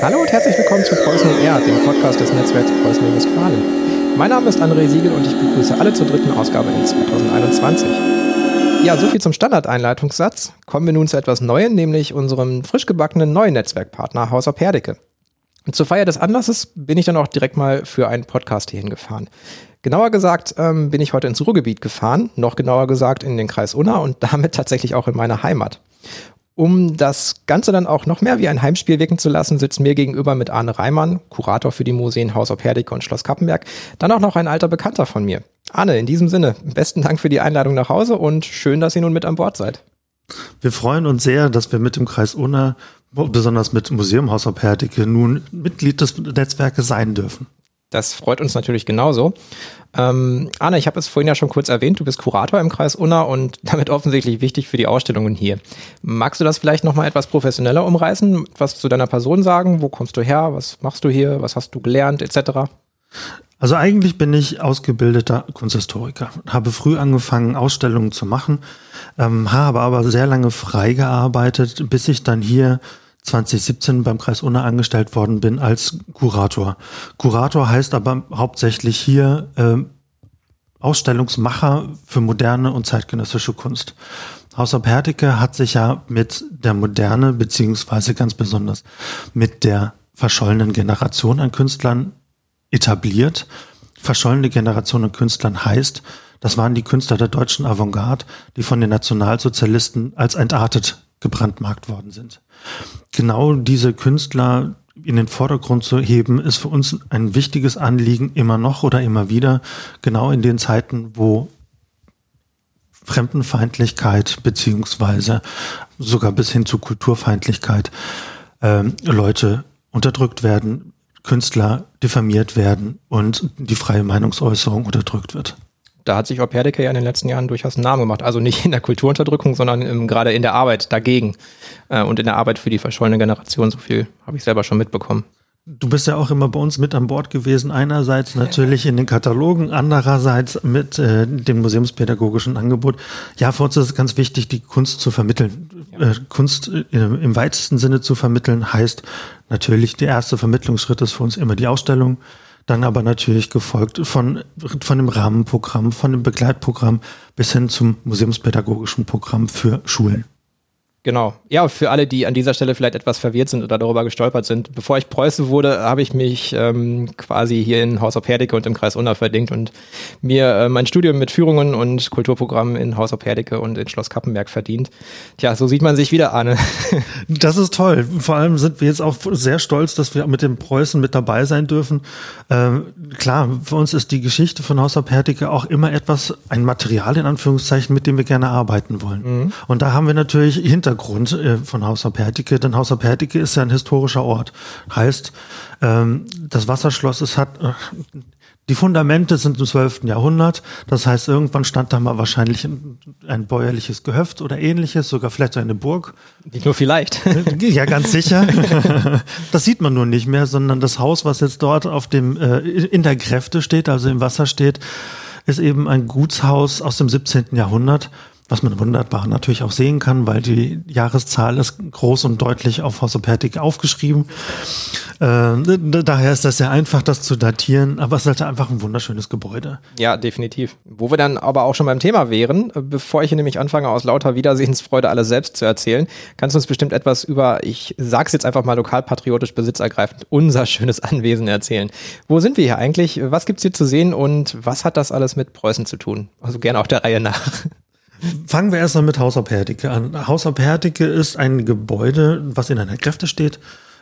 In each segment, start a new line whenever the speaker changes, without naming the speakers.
Hallo und herzlich willkommen zu Preußen und R, dem Podcast des Netzwerks Preußen und Westfalen. Mein Name ist André Siegel und ich begrüße alle zur dritten Ausgabe in 2021. Ja, soviel zum Standardeinleitungssatz. Kommen wir nun zu etwas Neuem, nämlich unserem frisch gebackenen neuen Netzwerkpartner Haus auf Perdeke. Und zur Feier des Anlasses bin ich dann auch direkt mal für einen Podcast hierhin gefahren. Genauer gesagt ähm, bin ich heute ins Ruhrgebiet gefahren, noch genauer gesagt in den Kreis Unna und damit tatsächlich auch in meine Heimat. Um das Ganze dann auch noch mehr wie ein Heimspiel wirken zu lassen, sitzt mir gegenüber mit Arne Reimann, Kurator für die Museen Haus auf Herdecke und Schloss Kappenberg, dann auch noch ein alter Bekannter von mir. Arne, in diesem Sinne, besten Dank für die Einladung nach Hause und schön, dass ihr nun mit an Bord seid.
Wir freuen uns sehr, dass wir mit dem Kreis Unna, besonders mit Museum Haus auf Herdecke, nun Mitglied des Netzwerkes sein dürfen.
Das freut uns natürlich genauso. Ähm, Anna, ich habe es vorhin ja schon kurz erwähnt, du bist Kurator im Kreis Unna und damit offensichtlich wichtig für die Ausstellungen hier. Magst du das vielleicht nochmal etwas professioneller umreißen, was zu deiner Person sagen? Wo kommst du her? Was machst du hier? Was hast du gelernt, etc.?
Also eigentlich bin ich ausgebildeter Kunsthistoriker, habe früh angefangen, Ausstellungen zu machen, ähm, habe aber sehr lange frei gearbeitet, bis ich dann hier 2017 beim Kreis Unna angestellt worden bin als Kurator. Kurator heißt aber hauptsächlich hier äh, Ausstellungsmacher für moderne und zeitgenössische Kunst. Haus Pertike hat sich ja mit der Moderne beziehungsweise ganz besonders mit der verschollenen Generation an Künstlern etabliert. Verschollene Generation an Künstlern heißt, das waren die Künstler der deutschen Avantgarde, die von den Nationalsozialisten als entartet gebrandmarkt worden sind. Genau diese Künstler in den Vordergrund zu heben, ist für uns ein wichtiges Anliegen immer noch oder immer wieder, genau in den Zeiten, wo Fremdenfeindlichkeit beziehungsweise sogar bis hin zu Kulturfeindlichkeit äh, Leute unterdrückt werden, Künstler diffamiert werden und die freie Meinungsäußerung unterdrückt wird
da hat sich Operdeke ja in den letzten Jahren durchaus einen Namen gemacht. Also nicht in der Kulturunterdrückung, sondern im, gerade in der Arbeit dagegen äh, und in der Arbeit für die verschollene Generation. So viel habe ich selber schon mitbekommen.
Du bist ja auch immer bei uns mit an Bord gewesen. Einerseits natürlich in den Katalogen, andererseits mit äh, dem museumspädagogischen Angebot. Ja, für uns ist es ganz wichtig, die Kunst zu vermitteln. Ja. Äh, Kunst äh, im weitesten Sinne zu vermitteln heißt natürlich, der erste Vermittlungsschritt ist für uns immer die Ausstellung dann aber natürlich gefolgt von, von dem Rahmenprogramm, von dem Begleitprogramm bis hin zum museumspädagogischen Programm für Schulen.
Genau. Ja, für alle, die an dieser Stelle vielleicht etwas verwirrt sind oder darüber gestolpert sind. Bevor ich Preuße wurde, habe ich mich ähm, quasi hier in Haus auf Herdecke und im Kreis Unna verdingt und mir äh, mein Studium mit Führungen und Kulturprogrammen in Haus auf Herdecke und in Schloss Kappenberg verdient. Tja, so sieht man sich wieder, Arne.
Das ist toll. Vor allem sind wir jetzt auch sehr stolz, dass wir mit dem Preußen mit dabei sein dürfen. Ähm, klar, für uns ist die Geschichte von Haus auf Herdecke auch immer etwas, ein Material in Anführungszeichen, mit dem wir gerne arbeiten wollen. Mhm. Und da haben wir natürlich hinter Hintergrund äh, von Haus Pertike, denn Haus Pertike ist ja ein historischer Ort. Heißt, ähm, das Wasserschloss es hat äh, die Fundamente sind im 12. Jahrhundert. Das heißt, irgendwann stand da mal wahrscheinlich ein, ein, bäuerliches Gehöft oder ähnliches, sogar vielleicht so eine Burg.
Nicht nur vielleicht.
Ja, ganz sicher. Das sieht man nur nicht mehr, sondern das Haus, was jetzt dort auf dem, äh, in der Kräfte steht, also im Wasser steht, ist eben ein Gutshaus aus dem 17. Jahrhundert was man wunderbar natürlich auch sehen kann, weil die Jahreszahl ist groß und deutlich auf Hausopertik aufgeschrieben. Äh, daher ist das sehr einfach, das zu datieren, aber es ist halt einfach ein wunderschönes Gebäude.
Ja, definitiv. Wo wir dann aber auch schon beim Thema wären, bevor ich hier nämlich anfange, aus lauter Wiedersehensfreude alles selbst zu erzählen, kannst du uns bestimmt etwas über, ich sag's jetzt einfach mal lokalpatriotisch besitzergreifend, unser schönes Anwesen erzählen. Wo sind wir hier eigentlich? Was gibt's hier zu sehen und was hat das alles mit Preußen zu tun? Also gerne auch der Reihe nach.
Fangen wir erstmal mit Haus Herdecke an. Haus Herdecke ist ein Gebäude, was in einer Kräfte steht,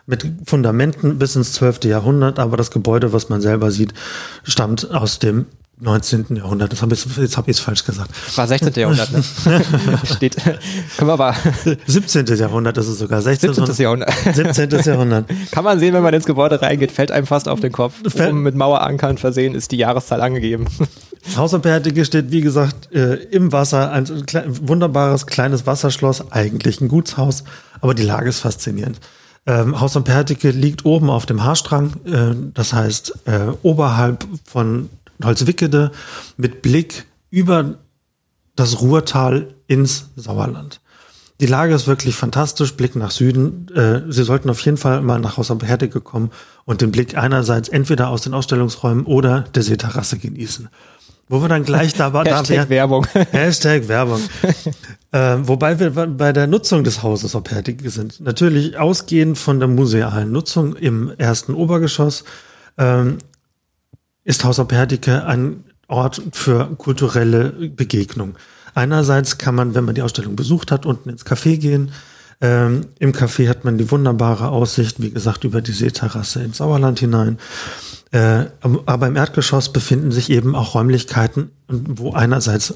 mit Fundamenten bis ins 12. Jahrhundert, aber das Gebäude, was man selber sieht, stammt aus dem 19. Jahrhundert. Das hab ich, jetzt habe ich es falsch gesagt.
War 16. Jahrhundert, ne? Steht. Können wir aber.
17. Jahrhundert ist es sogar. 16.
17. Jahrhundert.
17. Jahrhundert.
Kann man sehen, wenn man ins Gebäude reingeht, fällt einem fast auf den Kopf. Oben mit Mauerankern versehen ist die Jahreszahl angegeben.
Haus am Pertige steht, wie gesagt, äh, im Wasser. Ein, ein wunderbares kleines Wasserschloss. Eigentlich ein Gutshaus. Aber die Lage ist faszinierend. Ähm, Haus am Pertige liegt oben auf dem Haarstrang. Äh, das heißt, äh, oberhalb von Holzwickede mit Blick über das Ruhrtal ins Sauerland. Die Lage ist wirklich fantastisch, Blick nach Süden. Äh, Sie sollten auf jeden Fall mal nach Haus am Herdecke kommen und den Blick einerseits entweder aus den Ausstellungsräumen oder der Seeterrasse genießen. Wo wir dann gleich da, da
Hashtag Werbung.
Hashtag Werbung. äh, wobei wir bei der Nutzung des Hauses auf Herdecke sind. Natürlich ausgehend von der musealen Nutzung im ersten Obergeschoss ähm, ist Haus auf ein Ort für kulturelle Begegnung. Einerseits kann man, wenn man die Ausstellung besucht hat, unten ins Café gehen. Ähm, Im Café hat man die wunderbare Aussicht, wie gesagt, über die Seeterrasse ins Sauerland hinein. Äh, aber im Erdgeschoss befinden sich eben auch Räumlichkeiten, wo einerseits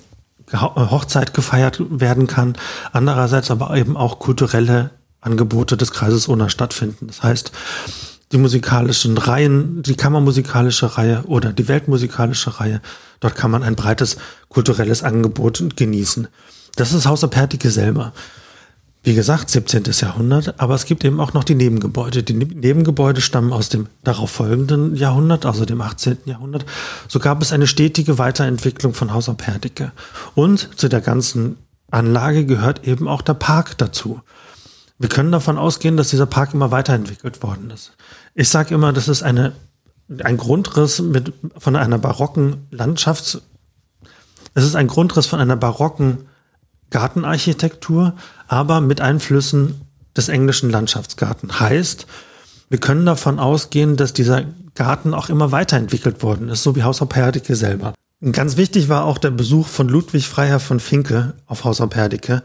Hochzeit gefeiert werden kann, andererseits aber eben auch kulturelle Angebote des Kreises Unna stattfinden. Das heißt, die musikalischen Reihen, die kammermusikalische Reihe oder die weltmusikalische Reihe. Dort kann man ein breites kulturelles Angebot genießen. Das ist Haus Apertike selber. Wie gesagt, 17. Jahrhundert, aber es gibt eben auch noch die Nebengebäude. Die Nebengebäude stammen aus dem darauf folgenden Jahrhundert, also dem 18. Jahrhundert. So gab es eine stetige Weiterentwicklung von Haus Apertike. Und zu der ganzen Anlage gehört eben auch der Park dazu. Wir können davon ausgehen, dass dieser Park immer weiterentwickelt worden ist. Ich sage immer, das ist eine, ein Grundriss mit, von einer barocken Landschafts-, es ist ein Grundriss von einer barocken Gartenarchitektur, aber mit Einflüssen des englischen Landschaftsgarten. Heißt, wir können davon ausgehen, dass dieser Garten auch immer weiterentwickelt worden ist, so wie Haus Herdecke selber. Ganz wichtig war auch der Besuch von Ludwig Freiherr von Finke auf Haus Herdecke.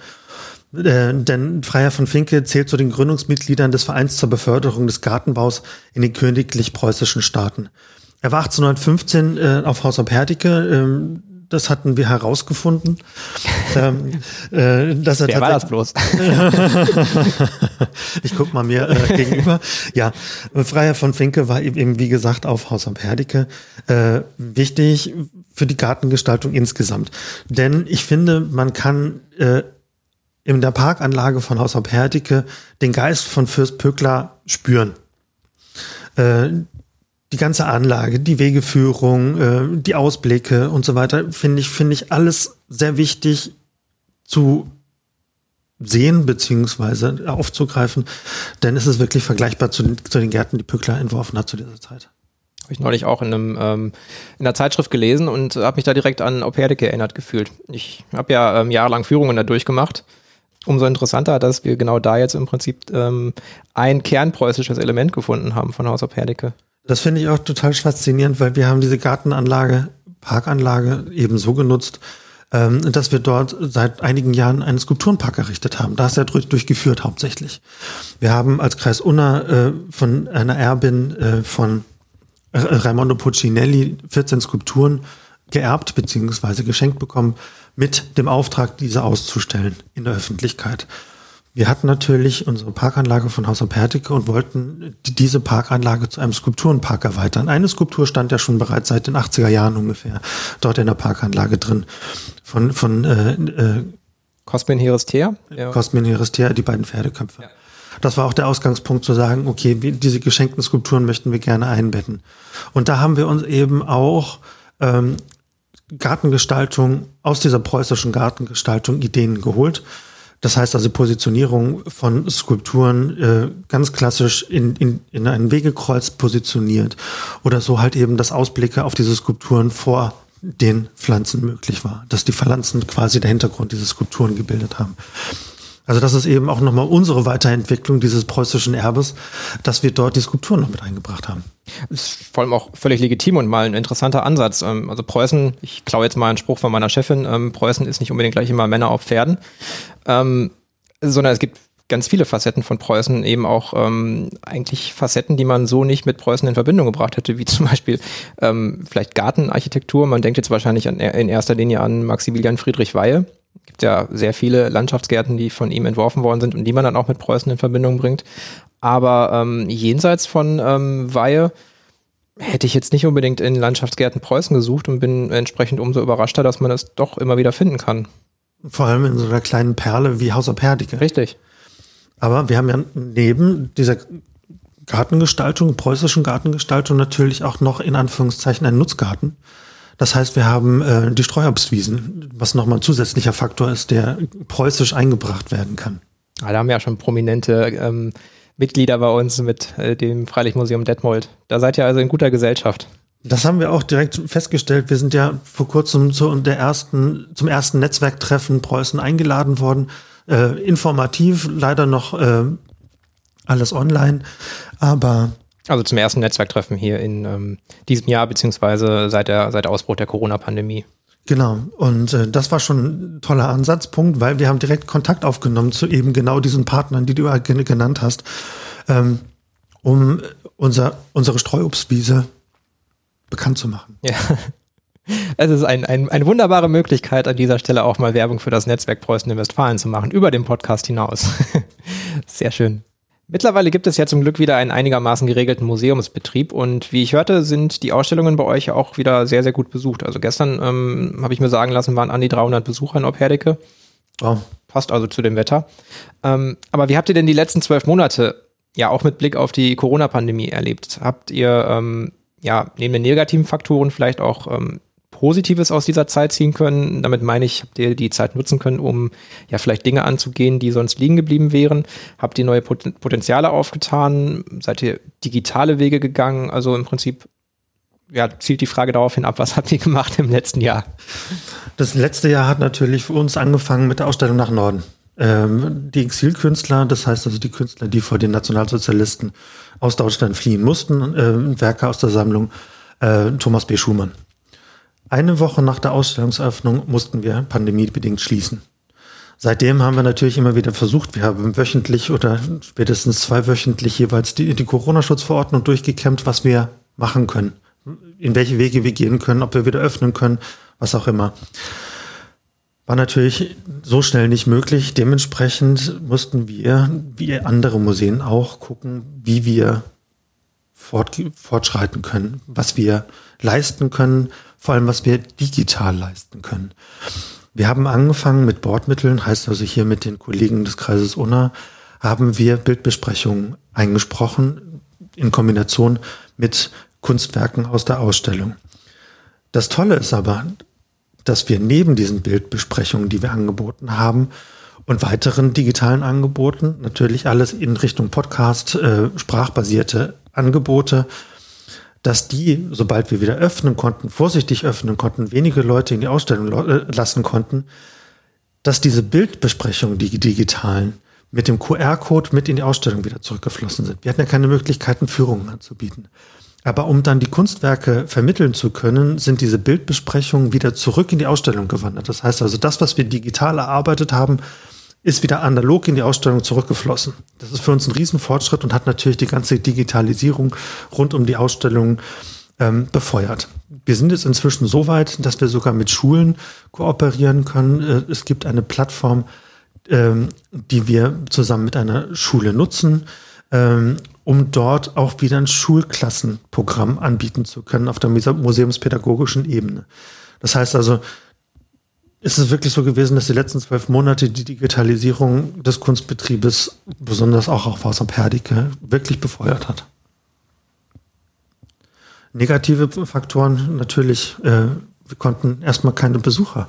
Äh, denn Freiherr von Finke zählt zu den Gründungsmitgliedern des Vereins zur Beförderung des Gartenbaus in den königlich-preußischen Staaten. Er war 1815 äh, auf Haus ob Herdecke. Ähm, das hatten wir herausgefunden. ähm,
äh, dass er Wer war das bloß?
ich guck mal mir äh, gegenüber. Ja, Freiherr von Finke war eben, wie gesagt, auf Haus am Herdecke äh, wichtig für die Gartengestaltung insgesamt. Denn ich finde, man kann äh, in der Parkanlage von Haus auf Herdecke den Geist von Fürst Pöckler spüren. Äh, die ganze Anlage, die Wegeführung, äh, die Ausblicke und so weiter, finde ich, finde ich alles sehr wichtig zu sehen beziehungsweise aufzugreifen, denn es ist wirklich vergleichbar zu den, zu den Gärten, die Pückler entworfen hat zu dieser Zeit.
Habe ich neulich auch in, einem, ähm, in einer Zeitschrift gelesen und habe mich da direkt an Operdeke erinnert gefühlt. Ich habe ja ähm, jahrelang Führungen da durchgemacht umso interessanter, dass wir genau da jetzt im Prinzip ähm, ein kernpreußisches Element gefunden haben von Haus auf.
Das finde ich auch total faszinierend, weil wir haben diese Gartenanlage, Parkanlage eben so genutzt, ähm, dass wir dort seit einigen Jahren einen Skulpturenpark errichtet haben. Da ist er durch, durchgeführt hauptsächlich. Wir haben als Kreis Unna äh, von einer Erbin äh, von Raimondo Puccinelli 14 Skulpturen geerbt bzw. geschenkt bekommen mit dem Auftrag, diese auszustellen in der Öffentlichkeit. Wir hatten natürlich unsere Parkanlage von Haus am Pertike und wollten diese Parkanlage zu einem Skulpturenpark erweitern. Eine Skulptur stand ja schon bereits seit den 80er Jahren ungefähr dort in der Parkanlage drin. Von, von äh, äh,
Cosmin Herestea?
Ja. Cosmin Herestea, die beiden Pferdeköpfe. Ja. Das war auch der Ausgangspunkt zu sagen, okay, diese geschenkten Skulpturen möchten wir gerne einbetten. Und da haben wir uns eben auch ähm, Gartengestaltung, aus dieser preußischen Gartengestaltung Ideen geholt. Das heißt also Positionierung von Skulpturen äh, ganz klassisch in, in, in ein Wegekreuz positioniert oder so halt eben, dass Ausblicke auf diese Skulpturen vor den Pflanzen möglich war, dass die Pflanzen quasi der Hintergrund dieser Skulpturen gebildet haben. Also das ist eben auch nochmal unsere Weiterentwicklung dieses preußischen Erbes, dass wir dort die Skulpturen noch mit eingebracht haben.
Das ist vor allem auch völlig legitim und mal ein interessanter Ansatz. Ähm, also Preußen, ich klaue jetzt mal einen Spruch von meiner Chefin, ähm, Preußen ist nicht unbedingt gleich immer Männer auf Pferden, ähm, sondern es gibt ganz viele Facetten von Preußen, eben auch eigentlich Facetten, die man so nicht mit Preußen in Verbindung gebracht hätte, wie zum Beispiel vielleicht Gartenarchitektur. Man denkt jetzt wahrscheinlich in erster Linie an Maximilian Friedrich Weihe, gibt ja sehr viele Landschaftsgärten, die von ihm entworfen worden sind und die man dann auch mit Preußen in Verbindung bringt. Aber ähm, jenseits von ähm, Weihe hätte ich jetzt nicht unbedingt in Landschaftsgärten Preußen gesucht und bin entsprechend umso überraschter, dass man es doch immer wieder finden kann.
Vor allem in so einer kleinen Perle wie Haus Perdike.
Richtig.
Aber wir haben ja neben dieser Gartengestaltung, preußischen Gartengestaltung natürlich auch noch in Anführungszeichen einen Nutzgarten. Das heißt, wir haben äh, die Streuobstwiesen, was nochmal ein zusätzlicher Faktor ist, der preußisch eingebracht werden kann.
Ah, da haben wir ja schon prominente ähm, Mitglieder bei uns mit äh, dem Freilichtmuseum Detmold. Da seid ihr also in guter Gesellschaft.
Das haben wir auch direkt festgestellt. Wir sind ja vor kurzem zu der ersten, zum ersten Netzwerktreffen Preußen eingeladen worden. Äh, informativ, leider noch äh, alles online, aber
also zum ersten Netzwerktreffen hier in ähm, diesem Jahr, beziehungsweise seit der, seit Ausbruch der Corona-Pandemie.
Genau, und äh, das war schon ein toller Ansatzpunkt, weil wir haben direkt Kontakt aufgenommen zu eben genau diesen Partnern, die du genannt hast, ähm, um unser, unsere Streuobstwiese bekannt zu machen.
Ja. Es ist ein, ein, eine wunderbare Möglichkeit, an dieser Stelle auch mal Werbung für das Netzwerk Preußen in Westfalen zu machen, über den Podcast hinaus. Sehr schön. Mittlerweile gibt es ja zum Glück wieder einen einigermaßen geregelten Museumsbetrieb und wie ich hörte, sind die Ausstellungen bei euch auch wieder sehr, sehr gut besucht. Also gestern ähm, habe ich mir sagen lassen, waren an die 300 Besucher in Opherdecke. Oh. Passt also zu dem Wetter. Ähm, aber wie habt ihr denn die letzten zwölf Monate ja auch mit Blick auf die Corona-Pandemie erlebt? Habt ihr ähm, ja neben den negativen Faktoren vielleicht auch ähm, Positives aus dieser Zeit ziehen können. Damit meine ich, habt ihr die Zeit nutzen können, um ja vielleicht Dinge anzugehen, die sonst liegen geblieben wären? Habt ihr neue Potenziale aufgetan? Seid ihr digitale Wege gegangen? Also im Prinzip ja, zielt die Frage darauf hin ab, was habt ihr gemacht im letzten Jahr?
Das letzte Jahr hat natürlich für uns angefangen mit der Ausstellung nach Norden. Ähm, die Exilkünstler, das heißt also die Künstler, die vor den Nationalsozialisten aus Deutschland fliehen mussten, äh, Werke aus der Sammlung äh, Thomas B. Schumann. Eine Woche nach der Ausstellungseröffnung mussten wir pandemiebedingt schließen. Seitdem haben wir natürlich immer wieder versucht, wir haben wöchentlich oder spätestens zweiwöchentlich jeweils die, die Corona-Schutzverordnung durchgekämmt, was wir machen können, in welche Wege wir gehen können, ob wir wieder öffnen können, was auch immer. War natürlich so schnell nicht möglich. Dementsprechend mussten wir, wie andere Museen auch, gucken, wie wir fort, fortschreiten können, was wir leisten können, vor allem was wir digital leisten können. Wir haben angefangen mit Bordmitteln, heißt also hier mit den Kollegen des Kreises Unna, haben wir Bildbesprechungen eingesprochen in Kombination mit Kunstwerken aus der Ausstellung. Das Tolle ist aber, dass wir neben diesen Bildbesprechungen, die wir angeboten haben, und weiteren digitalen Angeboten, natürlich alles in Richtung Podcast, äh, sprachbasierte Angebote, dass die, sobald wir wieder öffnen konnten, vorsichtig öffnen konnten, wenige Leute in die Ausstellung äh, lassen konnten, dass diese Bildbesprechungen, die digitalen, mit dem QR-Code mit in die Ausstellung wieder zurückgeflossen sind. Wir hatten ja keine Möglichkeiten, Führungen anzubieten. Aber um dann die Kunstwerke vermitteln zu können, sind diese Bildbesprechungen wieder zurück in die Ausstellung gewandert. Das heißt also, das, was wir digital erarbeitet haben, ist wieder analog in die Ausstellung zurückgeflossen. Das ist für uns ein Riesenfortschritt und hat natürlich die ganze Digitalisierung rund um die Ausstellung ähm, befeuert. Wir sind jetzt inzwischen so weit, dass wir sogar mit Schulen kooperieren können. Äh, es gibt eine Plattform, ähm, die wir zusammen mit einer Schule nutzen, ähm, um dort auch wieder ein Schulklassenprogramm anbieten zu können auf der museumspädagogischen Ebene. Das heißt also, ist es wirklich so gewesen, dass die letzten zwölf Monate die Digitalisierung des Kunstbetriebes, besonders auch auf Haus am Perdike, wirklich befeuert hat? Negative Faktoren natürlich, äh, wir konnten erstmal keine Besucher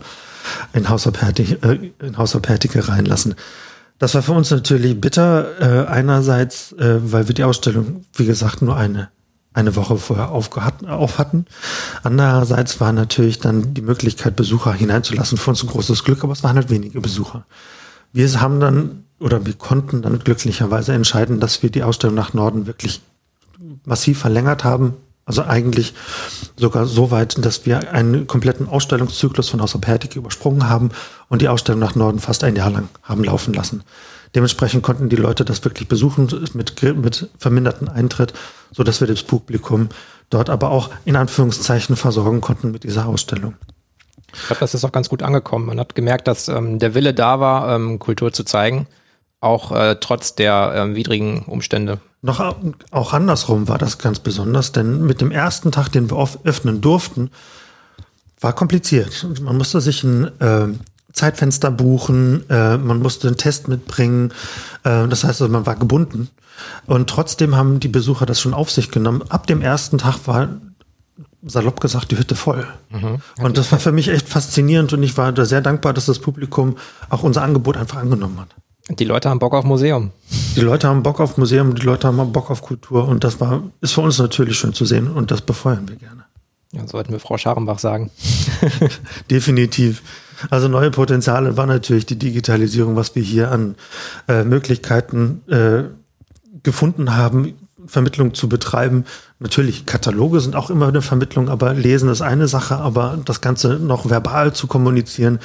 in Haus am Perdike, äh, reinlassen. Das war für uns natürlich bitter. Äh, einerseits, äh, weil wir die Ausstellung, wie gesagt, nur eine eine Woche vorher auf hatten. Andererseits war natürlich dann die Möglichkeit, Besucher hineinzulassen, für uns ein großes Glück, aber es waren halt wenige Besucher. Wir haben dann oder wir konnten dann glücklicherweise entscheiden, dass wir die Ausstellung nach Norden wirklich massiv verlängert haben. Also eigentlich sogar so weit, dass wir einen kompletten Ausstellungszyklus von Außerpertik übersprungen haben und die Ausstellung nach Norden fast ein Jahr lang haben laufen lassen. Dementsprechend konnten die Leute das wirklich besuchen mit, mit verminderten Eintritt, so dass wir das Publikum dort aber auch in Anführungszeichen versorgen konnten mit dieser Ausstellung.
Ich glaube, das ist auch ganz gut angekommen. Man hat gemerkt, dass ähm, der Wille da war, ähm, Kultur zu zeigen, auch äh, trotz der ähm, widrigen Umstände.
Noch auch andersrum war das ganz besonders, denn mit dem ersten Tag, den wir öffnen durften, war kompliziert. Man musste sich ein äh, Zeitfenster buchen, äh, man musste einen Test mitbringen. Äh, das heißt, also, man war gebunden. Und trotzdem haben die Besucher das schon auf sich genommen. Ab dem ersten Tag war salopp gesagt die Hütte voll. Mhm. Und das war für mich echt faszinierend und ich war da sehr dankbar, dass das Publikum auch unser Angebot einfach angenommen hat.
Die Leute haben Bock auf Museum.
Die Leute haben Bock auf Museum, die Leute haben Bock auf Kultur und das war, ist für uns natürlich schön zu sehen und das befeuern wir gerne.
Ja, sollten wir Frau Scharenbach sagen.
Definitiv. Also neue Potenziale war natürlich die Digitalisierung, was wir hier an äh, Möglichkeiten äh, gefunden haben, Vermittlung zu betreiben. Natürlich, Kataloge sind auch immer eine Vermittlung, aber Lesen ist eine Sache, aber das Ganze noch verbal zu kommunizieren,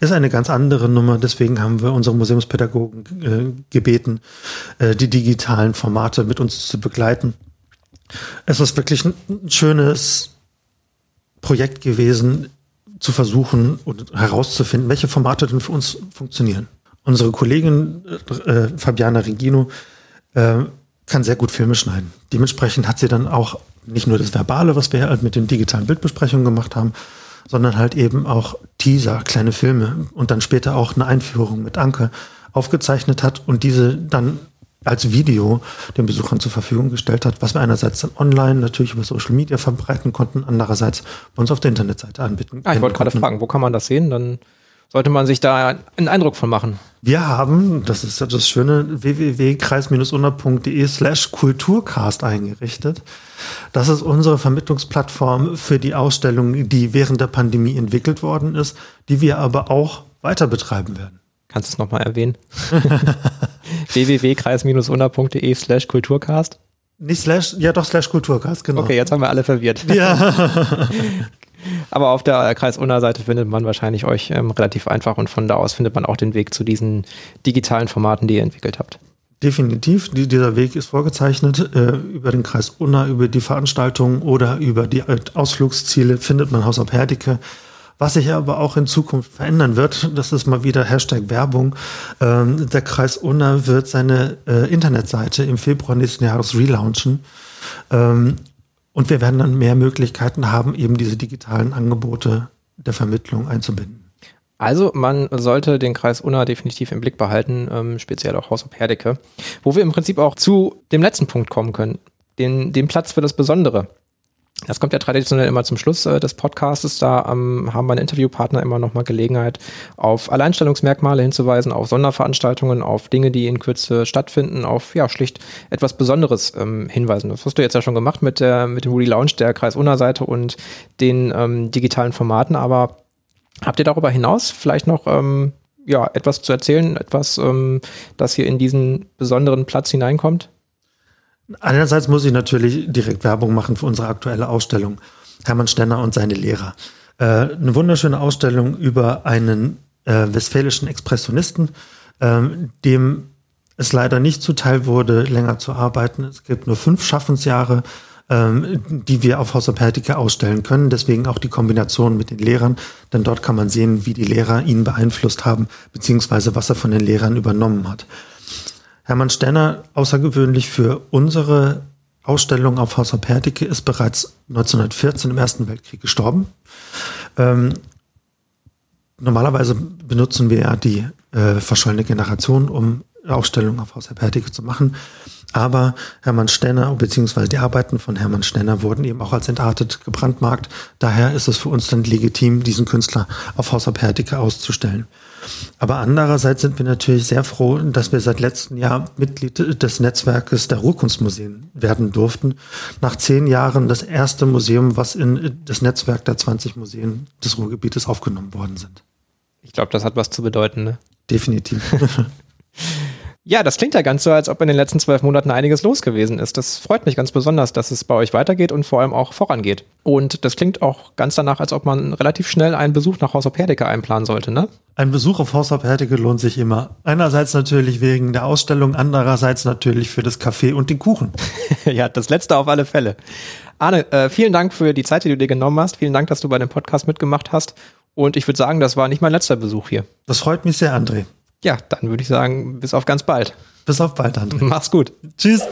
ist eine ganz andere Nummer. Deswegen haben wir unsere Museumspädagogen äh, gebeten, äh, die digitalen Formate mit uns zu begleiten. Es ist wirklich ein, ein schönes Projekt gewesen, zu versuchen und herauszufinden, welche Formate denn für uns funktionieren. Unsere Kollegin äh, Fabiana Regino äh, kann sehr gut Filme schneiden. Dementsprechend hat sie dann auch nicht nur das Verbale, was wir halt mit den digitalen Bildbesprechungen gemacht haben, sondern halt eben auch Teaser, kleine Filme und dann später auch eine Einführung mit Anke aufgezeichnet hat und diese dann als Video den Besuchern zur Verfügung gestellt hat, was wir einerseits dann online natürlich über Social Media verbreiten konnten, andererseits bei uns auf der Internetseite anbieten.
Ah, ich wollte gerade fragen, wo kann man das sehen? Dann sollte man sich da einen Eindruck von machen.
Wir haben, das ist das Schöne, www.kreis-unna.de slash Kulturcast eingerichtet. Das ist unsere Vermittlungsplattform für die Ausstellung, die während der Pandemie entwickelt worden ist, die wir aber auch weiter betreiben werden.
Kannst du es nochmal erwähnen? www.kreis-unna.de slash Kulturcast?
Nicht slash, ja doch slash Kulturcast, genau.
Okay, jetzt haben wir alle verwirrt. Ja. Aber auf der Kreis-Unna-Seite findet man wahrscheinlich euch ähm, relativ einfach und von da aus findet man auch den Weg zu diesen digitalen Formaten, die ihr entwickelt habt.
Definitiv, die, dieser Weg ist vorgezeichnet. Äh, über den Kreis Unna, über die Veranstaltungen oder über die Ausflugsziele findet man Haus ab Herdecke. Was sich aber auch in Zukunft verändern wird, das ist mal wieder Hashtag Werbung. Ähm, der Kreis Unna wird seine äh, Internetseite im Februar nächsten Jahres relaunchen. Ähm, und wir werden dann mehr Möglichkeiten haben, eben diese digitalen Angebote der Vermittlung einzubinden.
Also man sollte den Kreis Unna definitiv im Blick behalten, ähm, speziell auch Haus ob Herdecke, wo wir im Prinzip auch zu dem letzten Punkt kommen können, den, den Platz für das Besondere. Das kommt ja traditionell immer zum Schluss äh, des Podcasts. Da ähm, haben meine Interviewpartner immer nochmal Gelegenheit, auf Alleinstellungsmerkmale hinzuweisen, auf Sonderveranstaltungen, auf Dinge, die in Kürze stattfinden, auf ja schlicht etwas Besonderes ähm, hinweisen. Das hast du jetzt ja schon gemacht mit der mit dem Woody Lounge der Kreis Unna-Seite und den ähm, digitalen Formaten. Aber habt ihr darüber hinaus vielleicht noch ähm, ja etwas zu erzählen, etwas, ähm, das hier in diesen besonderen Platz hineinkommt?
Einerseits muss ich natürlich direkt Werbung machen für unsere aktuelle Ausstellung. Hermann Stenner und seine Lehrer. Äh, eine wunderschöne Ausstellung über einen äh, westfälischen Expressionisten, äh, dem es leider nicht zuteil wurde, länger zu arbeiten. Es gibt nur fünf Schaffensjahre, ähm, die wir auf Haus ausstellen können. Deswegen auch die Kombination mit den Lehrern, denn dort kann man sehen, wie die Lehrer ihn beeinflusst haben, beziehungsweise was er von den Lehrern übernommen hat. Hermann Stenner, außergewöhnlich für unsere Ausstellung auf Haus Pertike, ist bereits 1914 im Ersten Weltkrieg gestorben. Ähm, normalerweise benutzen wir ja die äh, verschollene Generation, um Ausstellungen auf Haus Pertike zu machen. Aber Hermann Stenner beziehungsweise die Arbeiten von Hermann Stenner wurden eben auch als entartet gebrandmarkt. Daher ist es für uns dann legitim, diesen Künstler auf Haus Pertike auszustellen. Aber andererseits sind wir natürlich sehr froh, dass wir seit letztem Jahr Mitglied des Netzwerkes der Ruhrkunstmuseen werden durften. Nach zehn Jahren das erste Museum, was in das Netzwerk der 20 Museen des Ruhrgebietes aufgenommen worden sind.
Ich glaube, das hat was zu bedeuten, ne?
Definitiv.
Ja, das klingt ja ganz so, als ob in den letzten zwölf Monaten einiges los gewesen ist. Das freut mich ganz besonders, dass es bei euch weitergeht und vor allem auch vorangeht. Und das klingt auch ganz danach, als ob man relativ schnell einen Besuch nach Haus auf Herdecke einplanen sollte, ne?
Ein Besuch auf Haus auf Herdecke lohnt sich immer. Einerseits natürlich wegen der Ausstellung, andererseits natürlich für das Café und den Kuchen.
ja, das letzte auf alle Fälle. Arne, äh, vielen Dank für die Zeit, die du dir genommen hast. Vielen Dank, dass du bei dem Podcast mitgemacht hast. Und ich würde sagen, das war nicht mein letzter Besuch hier.
Das freut mich sehr, André.
Ja, dann würde ich sagen, bis auf ganz bald.
Bis auf bald, André.
Mach's gut.
Tschüss.